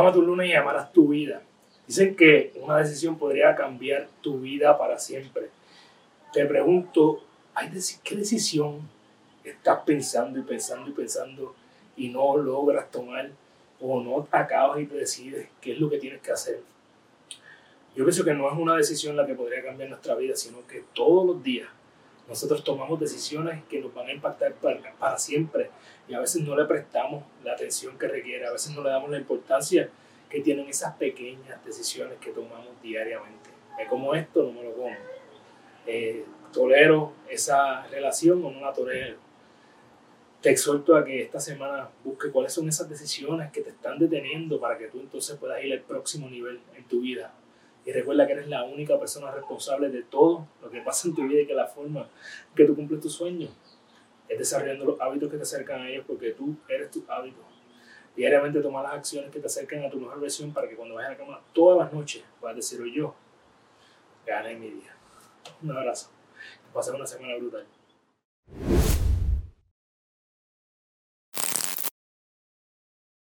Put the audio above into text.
Ama tu luna y amarás tu vida. Dicen que una decisión podría cambiar tu vida para siempre. Te pregunto, ¿qué decisión estás pensando y pensando y pensando y no logras tomar o no acabas y te decides qué es lo que tienes que hacer? Yo pienso que no es una decisión la que podría cambiar nuestra vida, sino que todos los días nosotros tomamos decisiones que nos van a impactar para, para, siempre y a veces no le prestamos la atención que requiere, a veces no le damos la importancia que tienen esas pequeñas decisiones que tomamos diariamente. Es como esto, no me lo como. Eh, tolero esa relación o no la tolero. Te exhorto a que esta semana busque cuáles son esas decisiones que te están deteniendo para que tú entonces puedas ir al próximo nivel en tu vida. Y recuerda que eres la única persona responsable de todo lo que pasa en tu vida y que la forma que tú cumples tus sueños es desarrollando los hábitos que te acercan a ellos porque tú eres tu hábito. Diariamente toma las acciones que te acercan a tu mejor versión para que cuando vayas a la cama todas las noches puedas decir, yo gané mi día. Un abrazo. Que pases una semana brutal.